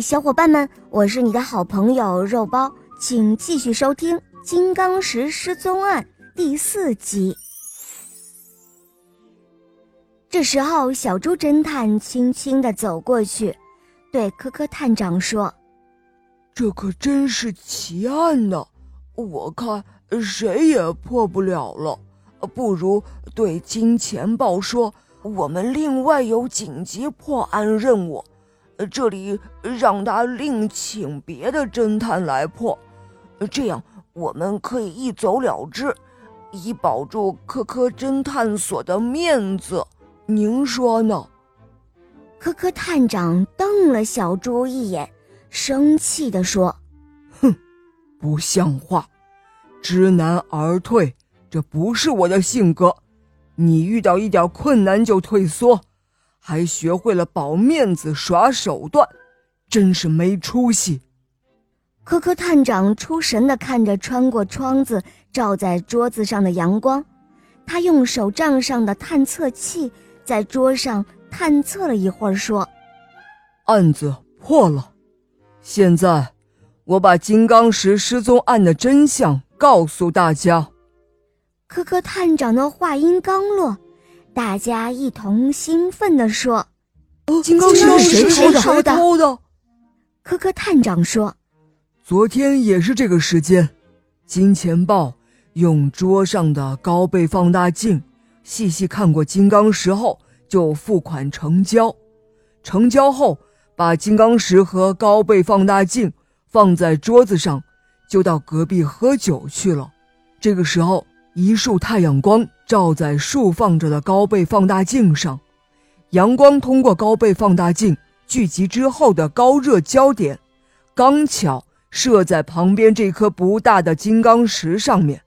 小伙伴们，我是你的好朋友肉包，请继续收听《金刚石失踪案》第四集。这时候，小猪侦探轻轻地走过去，对科科探长说：“这可真是奇案呢，我看谁也破不了了。不如对金钱豹说，我们另外有紧急破案任务。”这里让他另请别的侦探来破，这样我们可以一走了之，以保住科科侦探所的面子。您说呢？科科探长瞪了小猪一眼，生气地说：“哼，不像话，知难而退，这不是我的性格。你遇到一点困难就退缩。”还学会了保面子、耍手段，真是没出息。科科探长出神地看着穿过窗子照在桌子上的阳光，他用手杖上的探测器在桌上探测了一会儿，说：“案子破了。现在，我把金刚石失踪案的真相告诉大家。”科科探长的话音刚落。大家一同兴奋地说：“金刚石是谁偷的？”科科探长说：“昨天也是这个时间，金钱豹用桌上的高倍放大镜细细看过金刚石后，就付款成交。成交后，把金刚石和高倍放大镜放在桌子上，就到隔壁喝酒去了。这个时候。”一束太阳光照在竖放着的高倍放大镜上，阳光通过高倍放大镜聚集之后的高热焦点，刚巧射在旁边这颗不大的金刚石上面。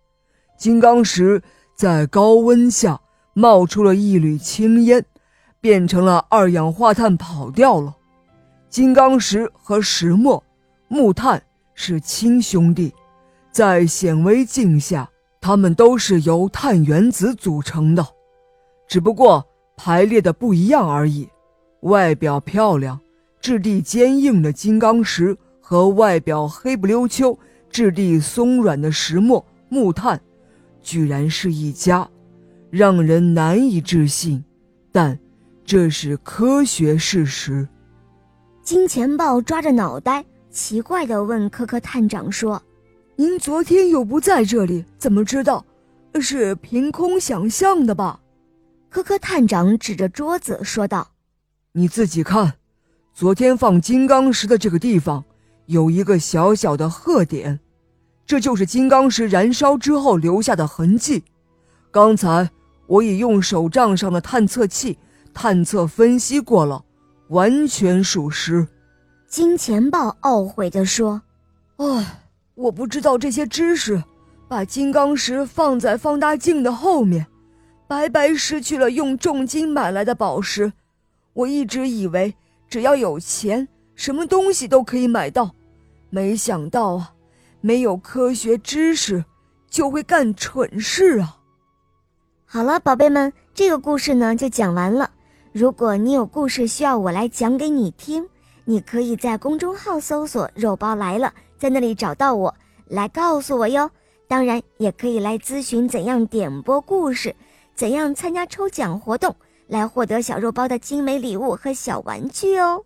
金刚石在高温下冒出了一缕青烟，变成了二氧化碳跑掉了。金刚石和石墨、木炭是亲兄弟，在显微镜下。它们都是由碳原子组成的，只不过排列的不一样而已。外表漂亮、质地坚硬的金刚石和外表黑不溜秋、质地松软的石墨、木炭，居然是一家，让人难以置信。但这是科学事实。金钱豹抓着脑袋，奇怪地问科科探长说。您昨天又不在这里，怎么知道？是凭空想象的吧？科科探长指着桌子说道：“你自己看，昨天放金刚石的这个地方有一个小小的褐点，这就是金刚石燃烧之后留下的痕迹。刚才我已用手杖上的探测器探测分析过了，完全属实。”金钱豹懊悔地说：“唉。”我不知道这些知识，把金刚石放在放大镜的后面，白白失去了用重金买来的宝石。我一直以为只要有钱，什么东西都可以买到，没想到啊，没有科学知识就会干蠢事啊！好了，宝贝们，这个故事呢就讲完了。如果你有故事需要我来讲给你听，你可以在公众号搜索“肉包来了”。在那里找到我，来告诉我哟。当然，也可以来咨询怎样点播故事，怎样参加抽奖活动，来获得小肉包的精美礼物和小玩具哦。